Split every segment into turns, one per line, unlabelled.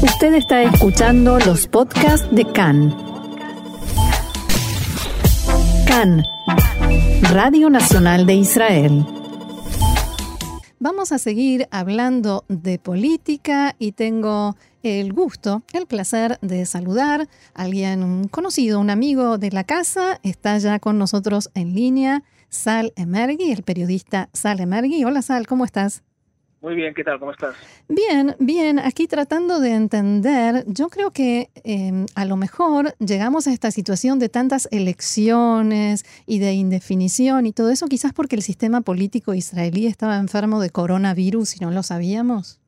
Usted está escuchando los podcasts de CAN. CAN, Radio Nacional de Israel.
Vamos a seguir hablando de política y tengo el gusto, el placer de saludar a alguien conocido, un amigo de la casa. Está ya con nosotros en línea Sal Emergui, el periodista Sal Emergui. Hola Sal, ¿cómo estás?
Muy bien, ¿qué tal? ¿Cómo estás?
Bien, bien. Aquí tratando de entender, yo creo que em, a lo mejor llegamos a esta situación de tantas elecciones y de indefinición y todo eso, quizás porque el sistema político israelí estaba enfermo de coronavirus y no lo sabíamos.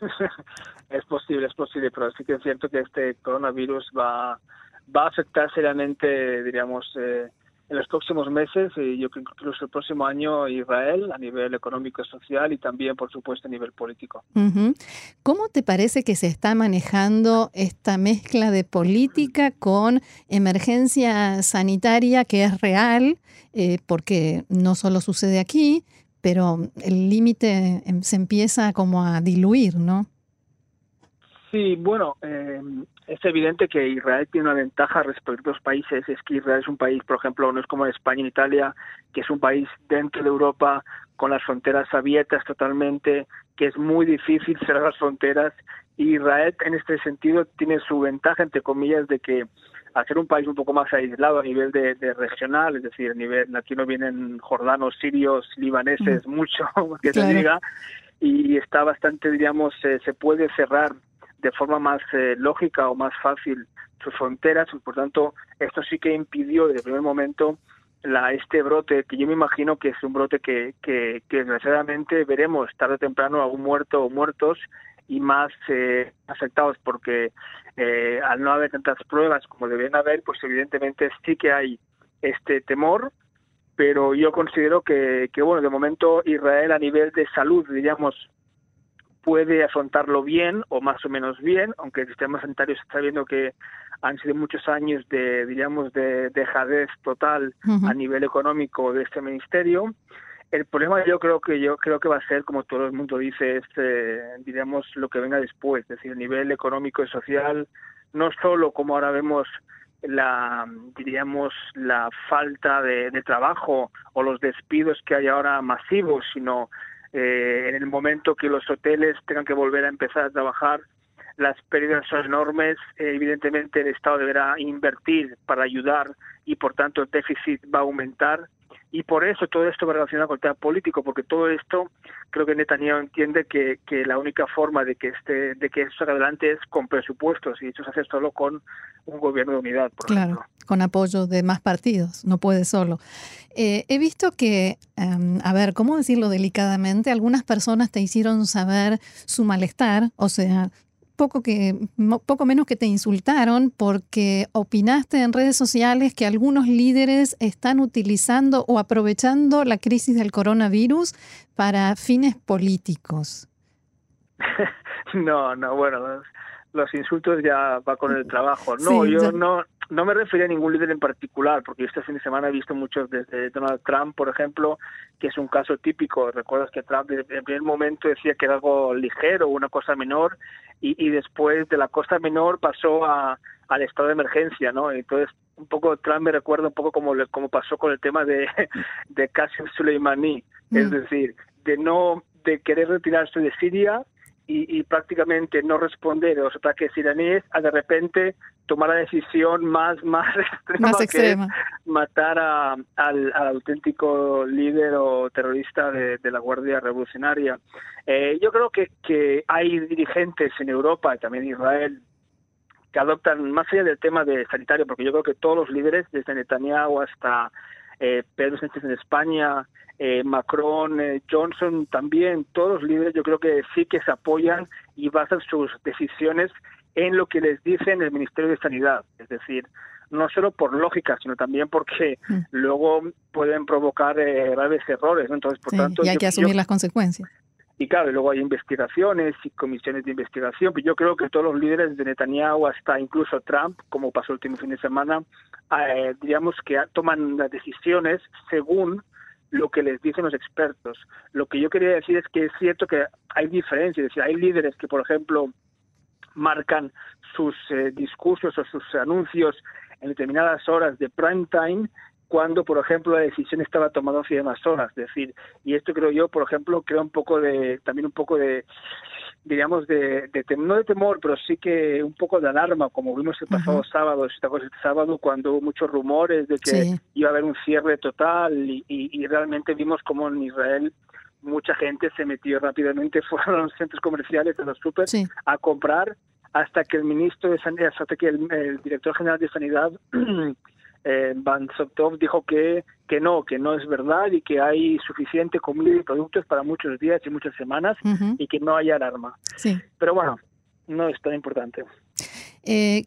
es posible, es posible, pero sí que es cierto que este coronavirus va, va a afectar seriamente, diríamos, eh, en los próximos meses y yo creo que incluso el próximo año Israel a nivel económico y social y también, por supuesto, a nivel político.
¿Cómo te parece que se está manejando esta mezcla de política con emergencia sanitaria que es real? Eh, porque no solo sucede aquí, pero el límite em, se empieza como a diluir, ¿no?
Sí, bueno, eh, es evidente que Israel tiene una ventaja respecto a otros países, es que Israel es un país, por ejemplo, no es como España y Italia, que es un país dentro de Europa con las fronteras abiertas totalmente, que es muy difícil cerrar las fronteras. Y Israel, en este sentido, tiene su ventaja, entre comillas, de que al ser un país un poco más aislado a nivel de, regional, es decir, a nivel, aquí no vienen jordanos, sirios, libaneses, mucho, que se diga, y está bastante, diríamos, se puede cerrar de forma más eh, lógica o más fácil sus fronteras, por tanto, esto sí que impidió desde el primer momento la, este brote, que yo me imagino que es un brote que, que, que desgraciadamente veremos tarde o temprano algún muerto o muertos y más eh, afectados porque eh, al no haber tantas pruebas como deben haber, pues evidentemente sí que hay este temor, pero yo considero que, que bueno, de momento Israel a nivel de salud, diríamos, puede afrontarlo bien o más o menos bien, aunque el sistema sanitario se está viendo que han sido muchos años de, diríamos, de dejadez total a nivel económico de este ministerio. El problema yo creo que yo creo que va a ser, como todo el mundo dice, es, eh, diríamos, lo que venga después, es decir, a nivel económico y social, no solo como ahora vemos la diríamos la falta de, de trabajo o los despidos que hay ahora masivos, sino eh, en el momento que los hoteles tengan que volver a empezar a trabajar, las pérdidas son enormes. Eh, evidentemente, el Estado deberá invertir para ayudar y, por tanto, el déficit va a aumentar y por eso todo esto va relacionado con el tema político, porque todo esto creo que Netanyahu entiende que, que la única forma de que este, de que esto salga adelante es con presupuestos, y eso se hace solo con un gobierno de unidad, por
claro, con apoyo de más partidos, no puede solo. Eh, he visto que, em, a ver, ¿cómo decirlo delicadamente? Algunas personas te hicieron saber su malestar, o sea, poco, que, poco menos que te insultaron porque opinaste en redes sociales que algunos líderes están utilizando o aprovechando la crisis del coronavirus para fines políticos.
No, no, bueno, los, insultos ya va con el trabajo. No, yo no, no me refería a ningún líder en particular, porque este fin de semana he visto muchos desde Donald Trump, por ejemplo, que es un caso típico. Recuerdas que Trump en el primer momento decía que era algo ligero, una cosa menor, y, después de la cosa menor pasó a, al estado de emergencia, ¿no? Entonces, un poco Trump me recuerda un poco como, como pasó con el tema de, de Qasem Soleimani, es mm. decir, de no de querer retirarse de Siria y, prácticamente no responder a los ataques iraníes a de repente tomar la decisión más más
extrema,
matar a, al, auténtico líder o terrorista de, la Guardia Revolucionaria. Eh, yo creo que, que hay dirigentes en Europa y también en Israel que adoptan, más allá del tema de sanitario, porque yo creo que todos los líderes, desde Netanyahu hasta eh, Pedro Sánchez en España, eh, Macron, eh, Johnson también, todos los líderes yo creo que sí que se apoyan y basan sus decisiones en lo que les dice el Ministerio de Sanidad, es decir, no solo por lógica, sino también porque mm. luego pueden provocar eh, graves errores, entonces por tanto
y hay que asumir las consecuencias.
Y claro, luego hay investigaciones y comisiones de investigación. Pero yo creo que todos los líderes de Netanyahu, hasta incluso Trump, como pasó el último fin de semana, eh, digamos que toman las decisiones según lo que les dicen los expertos. Lo que yo quería decir es que es cierto que hay diferencias, decir, hay líderes que, por ejemplo, marcan sus eh, discursos o sus anuncios en determinadas horas de prime time cuando, por ejemplo, la decisión estaba tomada hace unas horas. Es decir, y esto creo yo, por ejemplo, crea un poco de, también un poco de, diríamos, de, de no de temor, pero sí que un poco de alarma, como vimos el pasado sábado, este sábado, cuando hubo muchos rumores de que iba a haber un cierre total y, y, realmente vimos como en Israel mucha gente se metió rápidamente fuera de los centros comerciales, de los super, a comprar hasta que el ministro de Sanidad, hasta que el, director general de Sanidad, eh, Van Sotov, dijo que, que no, que no es verdad y que hay suficiente comida y productos para muchos días y muchas semanas y que no hay alarma. Sí. Pero bueno, no es tan importante.
Eh,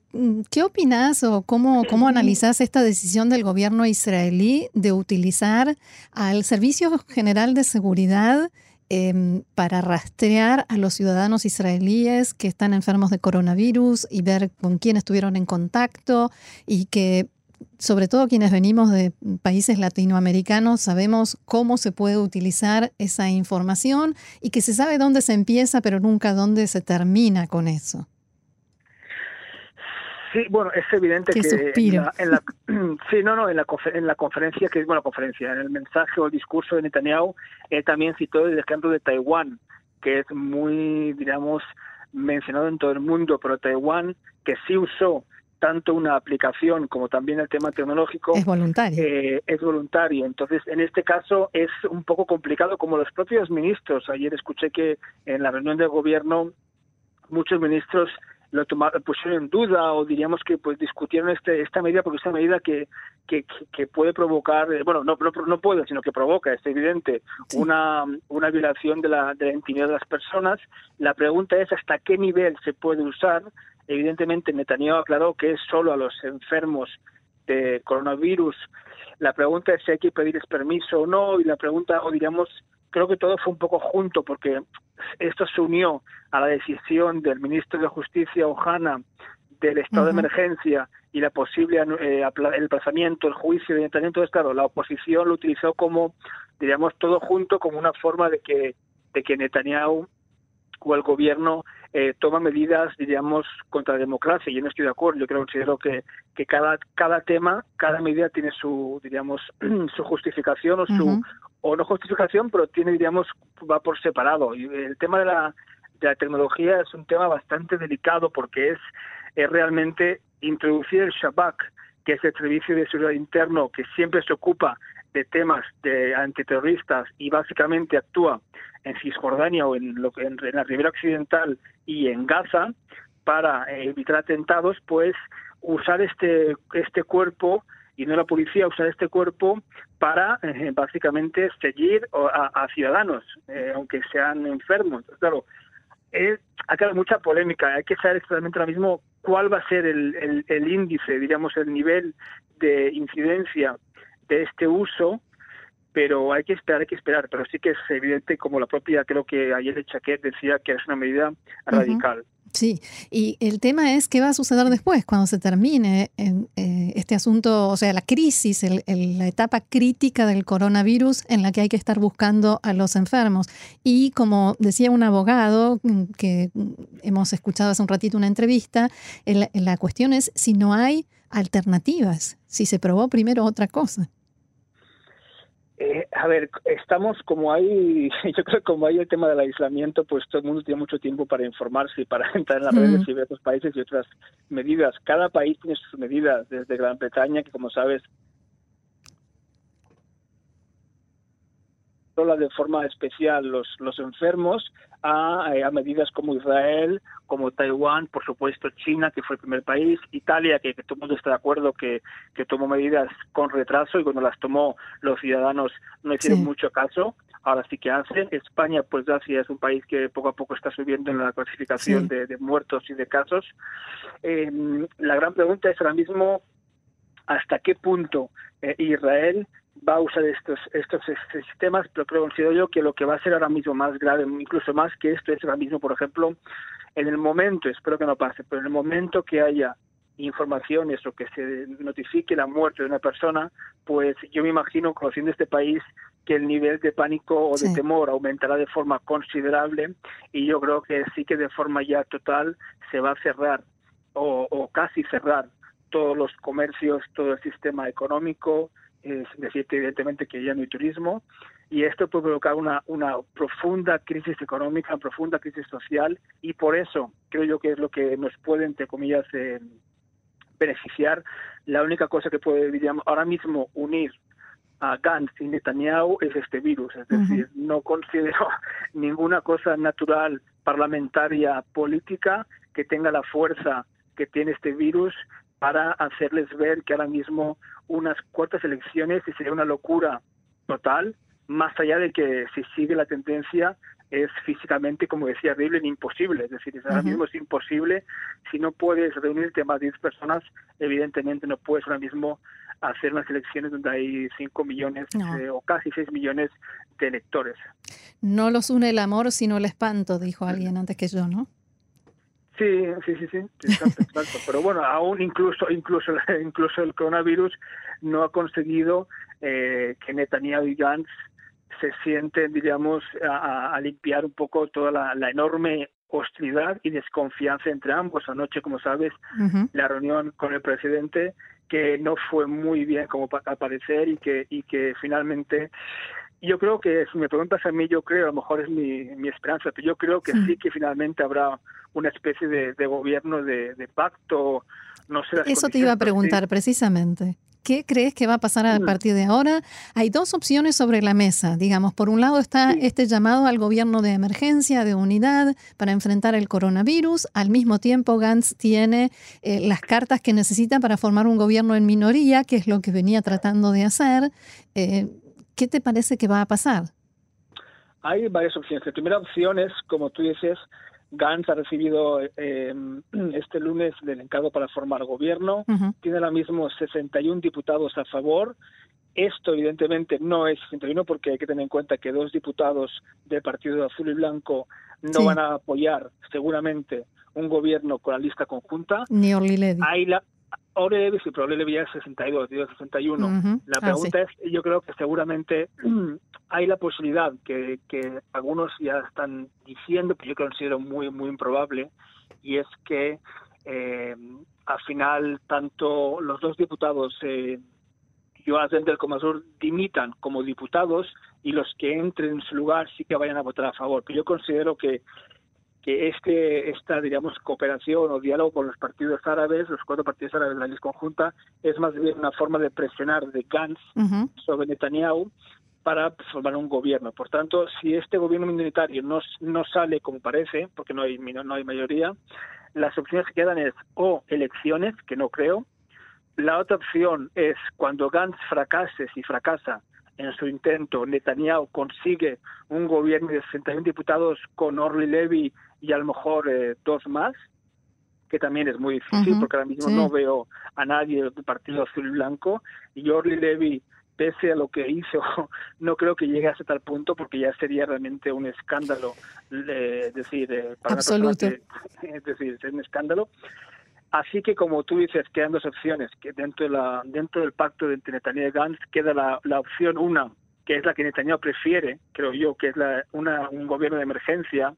¿Qué opinas o cómo, cómo analizas esta decisión del gobierno israelí de utilizar al Servicio General de Seguridad Em, para rastrear a los ciudadanos israelíes que están enfermos de coronavirus y ver con quién estuvieron en contacto y que sobre todo quienes venimos de países latinoamericanos sabemos cómo se puede utilizar esa información y que se sabe dónde se empieza pero nunca dónde se termina con eso.
Sí, bueno, es evidente que en la, sí, no, no, en la, en la conferencia, que es bueno, la conferencia, en el mensaje o el discurso de Netanyahu, él también citó el ejemplo de Taiwán, que es muy, digamos, mencionado en todo el mundo, pero Taiwán, que sí usó tanto una aplicación como también el tema tecnológico.
Es voluntario.
Eh, es voluntario. Entonces, en este caso es un poco complicado, como los propios ministros. Ayer escuché que en la reunión del gobierno muchos ministros lo pusieron en duda o diríamos que pues discutieron este, esta medida porque es una medida que, que, que puede provocar, eh, bueno, no, no, no, puede, sino que provoca, es evidente, una, una violación de la, de la intimidad de las personas. La pregunta es hasta qué nivel se puede usar. Evidentemente, Netanyahu aclaró que es solo a los enfermos de coronavirus. La pregunta es si hay que pedirles permiso o no, y la pregunta, o diríamos, creo que todo fue un poco junto porque esto se unió a la decisión del ministro de Justicia, Ojana, del estado de emergencia y la posible eh, el plazamiento, el juicio de Entonces, claro, la oposición lo utilizó como, diríamos, todo junto como una forma de que, de que Netanyahu o el gobierno eh, toma medidas, diríamos, contra la democracia. Yo no estoy de acuerdo. Yo creo, considero que, que cada, cada tema, cada medida tiene su, diríamos, su justificación o su, o no justificación, pero tiene, diríamos, va por separado. Y el tema de la, de la tecnología es un tema bastante delicado porque es, es realmente introducir el Shabak, que es el servicio de seguridad interno que siempre se ocupa de temas de antiterroristas y básicamente actúa en Cisjordania o en, lo, en, en la ribera occidental y en Gaza para evitar atentados, pues usar este, este cuerpo y no la policía usar este cuerpo para eh, básicamente seguir a, ciudadanos, eh, aunque sean enfermos. Claro, eh, ha quedado mucha polémica. Hay que saber exactamente ahora mismo cuál va a ser el, el, índice, diríamos, el nivel de incidencia de este uso, pero hay que esperar, hay que esperar. Pero sí que es evidente, como la propia, creo que ayer el Chaquet decía que es una medida radical.
Sí, y el tema es qué va a suceder después, cuando se termine eh, este asunto, o sea, la crisis, la etapa crítica del coronavirus en la que hay que estar buscando a los enfermos. Y como decía un abogado mm, que hemos escuchado hace un ratito una entrevista, la cuestión es si no hay alternativas, si se probó primero otra cosa.
Eh, a ver, estamos como hay, yo creo que como hay el tema del aislamiento, pues todo el mundo tiene mucho tiempo para informarse y para entrar en las redes y ver otros países y otras medidas. Cada país tiene sus medidas, desde Gran Bretaña, que como sabes de forma especial los, los enfermos a, eh, a, medidas como Israel, como Taiwán, por supuesto China, que fue el primer país, Italia, que, todo el mundo está de acuerdo que, que, tomó medidas con retraso y cuando las tomó los ciudadanos no hicieron mucho caso, ahora sí que hacen. España, pues ya sí es un país que poco a poco está subiendo en la clasificación de, muertos y de casos. Eh, la gran pregunta es ahora mismo hasta qué punto eh, Israel va a usar estos estos sistemas, pero creo considero yo que lo que va a ser ahora mismo más grave, incluso más que esto, es ahora mismo, por ejemplo, en el momento, espero que no pase, pero en el momento que haya informaciones o que se notifique la muerte de una persona, pues yo me imagino, conociendo este país, que el nivel de pánico o de temor aumentará de forma considerable y yo creo que sí que de forma ya total se va a cerrar o, casi cerrar todos los comercios, todo el sistema económico, es decir, evidentemente que ya no hay turismo, y esto puede provocar una, una profunda crisis económica, una profunda crisis social, y por eso creo yo que es lo que nos puede, entre comillas, eh, beneficiar. La única cosa que puede, digamos, ahora mismo unir a Gantz y Netanyahu es este virus. Es decir, no considero ninguna cosa natural, parlamentaria, política que tenga la fuerza que tiene este virus para hacerles ver que ahora mismo unas cuartas elecciones sería una locura total, más allá de que si sigue la tendencia es físicamente, como decía Riblen, imposible. Es decir, ahora mismo es imposible. Si no puedes reunirte más de 10 personas, evidentemente no puedes ahora mismo hacer unas elecciones donde hay 5 millones eh, o casi 6 millones de electores.
No los une el amor, sino el espanto, dijo alguien antes que yo, ¿no?
Sí, sí, sí, sí, exacto, exacto. Pero bueno, aún incluso, incluso, incluso el coronavirus no ha conseguido eh, que Netanyahu y Gantz se sienten, diríamos, a, limpiar un poco toda la, enorme hostilidad y desconfianza entre ambos. Anoche, como sabes, la reunión con el presidente que no fue muy bien como para parecer y que y que finalmente yo creo que si me preguntas a mí yo creo a lo mejor es mi, mi esperanza pero yo creo que sí, que finalmente habrá una especie de, de gobierno de, de, pacto no sé
eso te iba a preguntar precisamente ¿Qué crees que va a pasar a mm. partir de ahora? Hay dos opciones sobre la mesa, digamos. Por un lado está este llamado al gobierno de emergencia, de unidad, para enfrentar el coronavirus. Al mismo tiempo, Gantz tiene eh, las cartas que necesita para formar un gobierno en minoría, que es lo que venía tratando de hacer. Eh, ¿Qué te parece que va a pasar?
Hay varias opciones. La primera opción es, como tú dices, Gantz ha recibido eh, este lunes el encargo para formar gobierno. Tiene ahora mismo 61 diputados a favor. Esto, evidentemente, no es 61 porque hay que tener en cuenta que dos diputados del Partido Azul y Blanco no van a apoyar, seguramente, un gobierno con la lista conjunta.
Ni Orly Levy.
Hay la, Sí, pero Orly Levy ya es 62, 61. La ah, pregunta es, yo creo que seguramente hay la posibilidad que, que algunos ya están diciendo, que yo considero muy, muy improbable, y es que eh, al final tanto los dos diputados, eh, Joas del Comasur, dimitan como diputados y los que entren en su lugar sí que vayan a votar a favor. Pero yo considero que que este esta digamos cooperación o diálogo con los partidos árabes, los cuatro partidos árabes de la lista conjunta, es más bien una forma de presionar de Gantz sobre Netanyahu para formar un gobierno. Por tanto, si este gobierno minoritario no, no sale como parece, porque no hay, no hay mayoría, las opciones que quedan es o elecciones, que no creo. La otra opción es cuando Gantz fracase, si fracasa en su intento, Netanyahu consigue un gobierno de 61 diputados con Orly Levy y a lo mejor eh, dos más, que también es muy difícil porque ahora mismo no veo a nadie del Partido Azul y Blanco. Y Orly Levy pese a lo que hizo, no creo que llegue a tal punto porque ya sería realmente un escándalo, eh, decir, eh,
para Absoluto.
es decir, es un escándalo. Así que como tú dices, quedan dos opciones, que dentro de la dentro del pacto de Netanyahu y Gantz queda la, la opción una, que es la que Netanyahu prefiere, creo yo, que es la, una, un gobierno de emergencia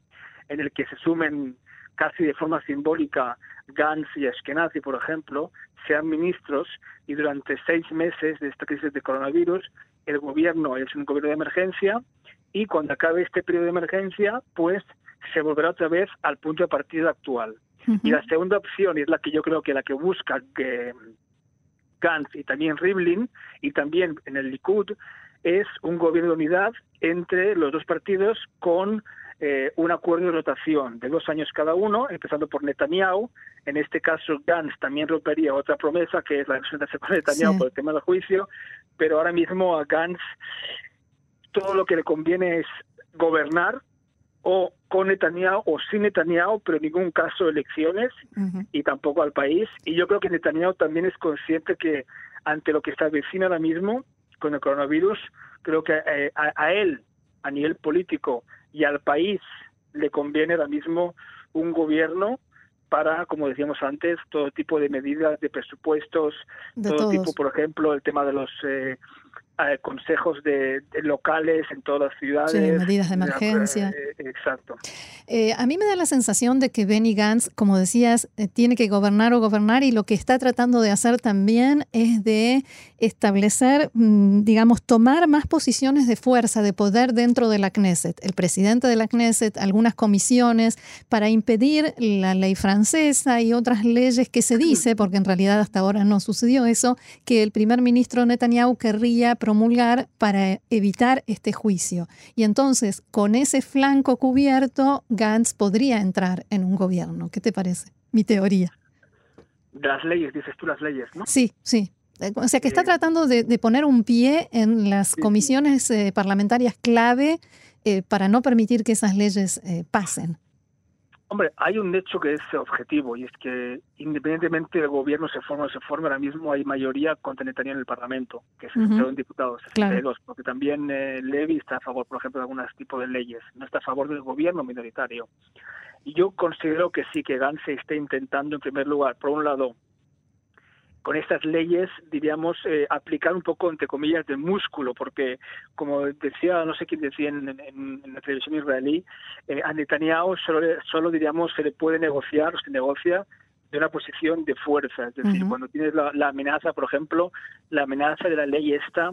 en el que se sumen casi de forma simbólica Gantz y Ashkenazi, por ejemplo, sean ministros y durante seis meses de esta crisis de coronavirus el gobierno es un gobierno de emergencia y cuando acabe este periodo de emergencia, pues se volverá otra vez al punto de partida actual. Y la segunda opción, y es la que yo creo que la que busca que Gantz y también Rivlin, y también en el Likud, es un gobierno de unidad entre los dos partidos con eh, un acuerdo de rotación de dos años cada uno, empezando por Netanyahu. En este caso, Gantz también rompería otra promesa, que es la representación con Netanyahu por el tema del juicio, pero ahora mismo a Gantz todo lo que le conviene es gobernar o con Netanyahu o sin Netanyahu, pero en ningún caso elecciones y tampoco al país. Y yo creo que Netanyahu también es consciente que ante lo que está vecino ahora mismo con el coronavirus, creo que eh, a él, a nivel político, y al país le conviene ahora mismo un gobierno para, como decíamos antes, todo tipo de medidas de presupuestos, todo tipo, por ejemplo, el tema de los eh, eh, consejos de, locales en todas las ciudades. Sí,
medidas de emergencia.
Eh, exacto.
Eh, a mí me da la sensación de que Benny Gantz, como decías, tiene que gobernar o gobernar y lo que está tratando de hacer también es de establecer, mm, digamos, tomar más posiciones de fuerza, de poder dentro de la Knesset. El presidente de la Knesset, algunas comisiones para impedir la ley francesa y otras leyes que se dice, porque en realidad hasta ahora no sucedió eso, que el primer ministro Netanyahu querría promulgar para evitar este juicio. Y entonces, con ese flanco cubierto, Gantz podría entrar en un gobierno. ¿Qué te parece? Mi teoría.
las leyes, dices tú las leyes, ¿no?
Sí, sí. O sea, que está tratando de, poner un pie en las comisiones eh, parlamentarias clave eh, para no permitir que esas leyes eh, pasen.
Hombre, hay un hecho que es objetivo y es que independientemente del gobierno se forma o se forma, ahora mismo hay mayoría contra Netanyahu en el Parlamento, que es uh diputados, claro. porque también eh, Levy está a favor, por ejemplo, de algunos tipos de leyes, no está a favor del gobierno minoritario. Y yo considero que sí, que Gantz se está intentando, en primer lugar, por un lado, con estas leyes, diríamos, eh, aplicar un poco, entre comillas, de músculo, porque, como decía, no sé quién decía en, la televisión israelí, eh, a Netanyahu solo, solo, diríamos, se le puede negociar o se negocia de una posición de fuerza. Es decir, cuando tienes la, la, amenaza, por ejemplo, la amenaza de la ley esta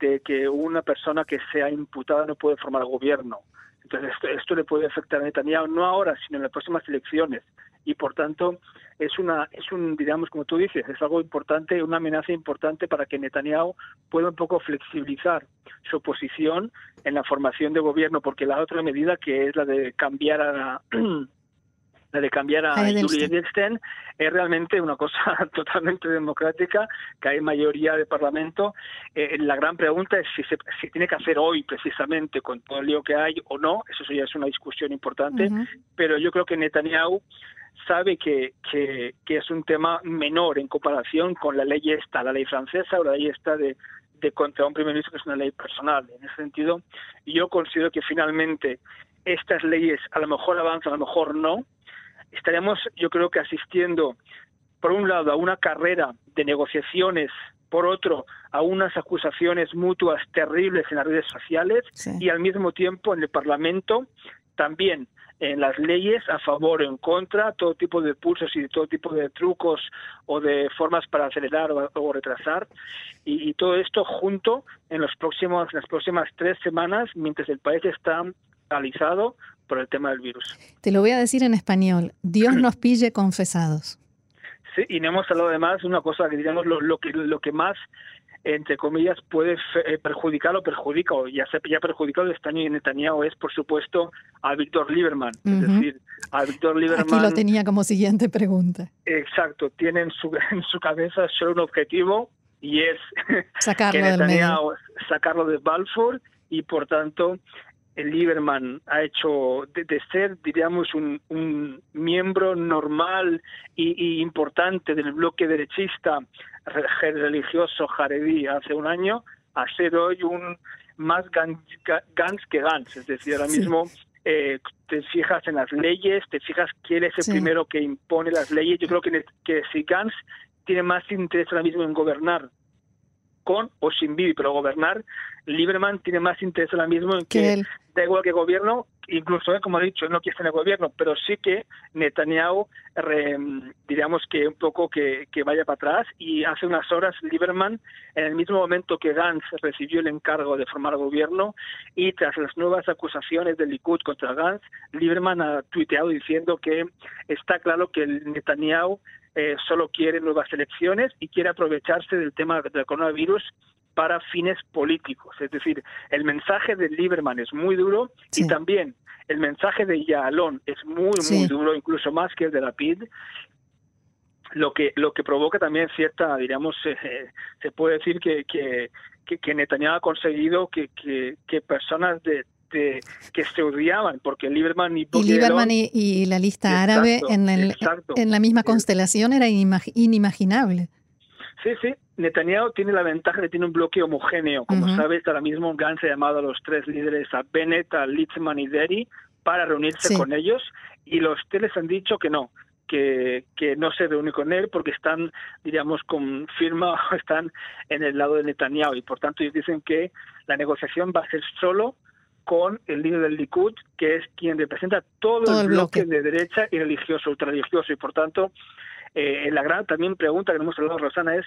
de que una persona que sea imputada no puede formar gobierno. Entonces, esto, esto le puede afectar a Netanyahu, no ahora, sino en las próximas elecciones y por tanto es una es un digamos como tú dices es algo importante una amenaza importante para que Netanyahu pueda un poco flexibilizar su posición en la formación de gobierno porque la otra medida que es la de cambiar a la de cambiar a Julie Edelstein es realmente una cosa totalmente democrática, que hay mayoría de Parlamento. Eh, la gran pregunta es si se si tiene que hacer hoy precisamente con todo el lío que hay o no, eso ya es una discusión importante, pero yo creo que Netanyahu sabe que, que, es un tema menor en comparación con la ley esta, la ley francesa o la ley esta de, de contra un primer ministro, que es una ley personal. En ese sentido, yo considero que finalmente estas leyes a lo mejor avanzan, a lo mejor no. Estaríamos, yo creo que asistiendo, por un lado, a una carrera de negociaciones, por otro, a unas acusaciones mutuas terribles en las redes sociales y al mismo tiempo en el Parlamento también en las leyes a favor o en contra, todo tipo de pulsos y todo tipo de trucos o de formas para acelerar o, retrasar. Y, todo esto junto en, los próximos, las próximas tres semanas, mientras el país está paralizado por el tema del virus.
Te lo voy a decir en español. Dios nos pille confesados.
Sí, y no hemos hablado además de una cosa que digamos lo, lo, que lo que más entre comillas, puede eh, perjudicar o perjudica, o ya se ha perjudicado este año en Netanyahu, es por supuesto a Víctor Lieberman. Es decir, a Víctor Lieberman.
Aquí lo tenía como siguiente pregunta.
Exacto, tiene en su, en su cabeza solo un objetivo y es
sacarlo que Netanyahu,
sacarlo de Balfour y por tanto el Lieberman ha hecho de, ser, diríamos, un, un miembro normal y, importante del bloque derechista religioso jaredí hace un año, a ser hoy un más Gans, que Gans. Es decir, ahora mismo eh, te fijas en las leyes, te fijas quién es el primero que impone las leyes. Yo creo que, que si Gans tiene más interés ahora mismo en gobernar con o sin Bibi, pero gobernar, Lieberman tiene más interés ahora mismo en que, da igual que gobierno, incluso, eh, como he dicho, no quiere estar en el gobierno, pero sí que Netanyahu, diríamos que un poco que, que, vaya para atrás, y hace unas horas Lieberman, en el mismo momento que Gantz recibió el encargo de formar gobierno, y tras las nuevas acusaciones del Likud contra Gantz, Lieberman ha tuiteado diciendo que está claro que Netanyahu eh, solo quiere nuevas elecciones y quiere aprovecharse del tema del coronavirus para fines políticos. Es decir, el mensaje de Lieberman es muy duro y también el mensaje de Yalón es muy, muy duro, incluso más que el de la PID. Lo que, lo que provoca también cierta, diríamos, eh, se puede decir que, que, que, Netanyahu ha conseguido que, que personas de, que se odiaban, porque Lieberman y,
y, la lista árabe en, el, en la misma constelación era inimaginable.
Sí, sí. Netanyahu tiene la ventaja de que tiene un bloque homogéneo. Como sabes, ahora mismo Gantz ha llamado a los tres líderes, a Bennett, a Litzman y Derry, para reunirse con ellos y los tres han dicho que no, que, que, no se reúne con él porque están, diríamos, con firma están en el lado de Netanyahu y por tanto ellos dicen que la negociación va a ser solo con el líder del Likud, que es quien representa todo, el, bloque. de derecha y religioso, ultrarreligioso, y por tanto, eh, la gran también pregunta que hemos hablado, Rosana, es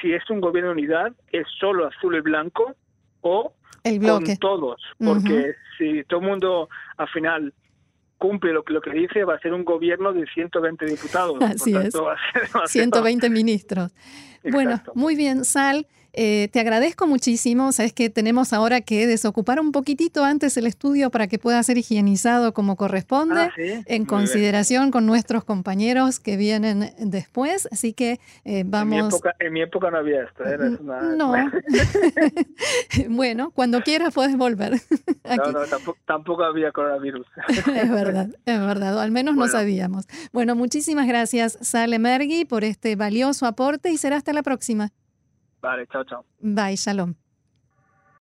si es un gobierno de unidad, es solo azul y blanco o
el bloque.
con todos, porque si todo el mundo al final cumple lo que, lo que dice, va a ser un gobierno de 120 diputados.
Así es. 120 ministros. Bueno, muy bien, Sal. Eh, te agradezco muchísimo. Sabes que tenemos ahora que desocupar un poquitito antes el estudio para que pueda ser higienizado como corresponde,
ah,
en consideración con nuestros compañeros que vienen después. Así que eh, vamos.
En mi, época, no había esto.
Mm, No. bueno, cuando quieras puedes volver.
No, no, tampoco, había coronavirus.
es verdad, es verdad. Al menos no sabíamos. Bueno, muchísimas gracias, Sale Mergui, por este valioso aporte y será hasta la próxima.
Vale, chao, chao.
Bye, shalom.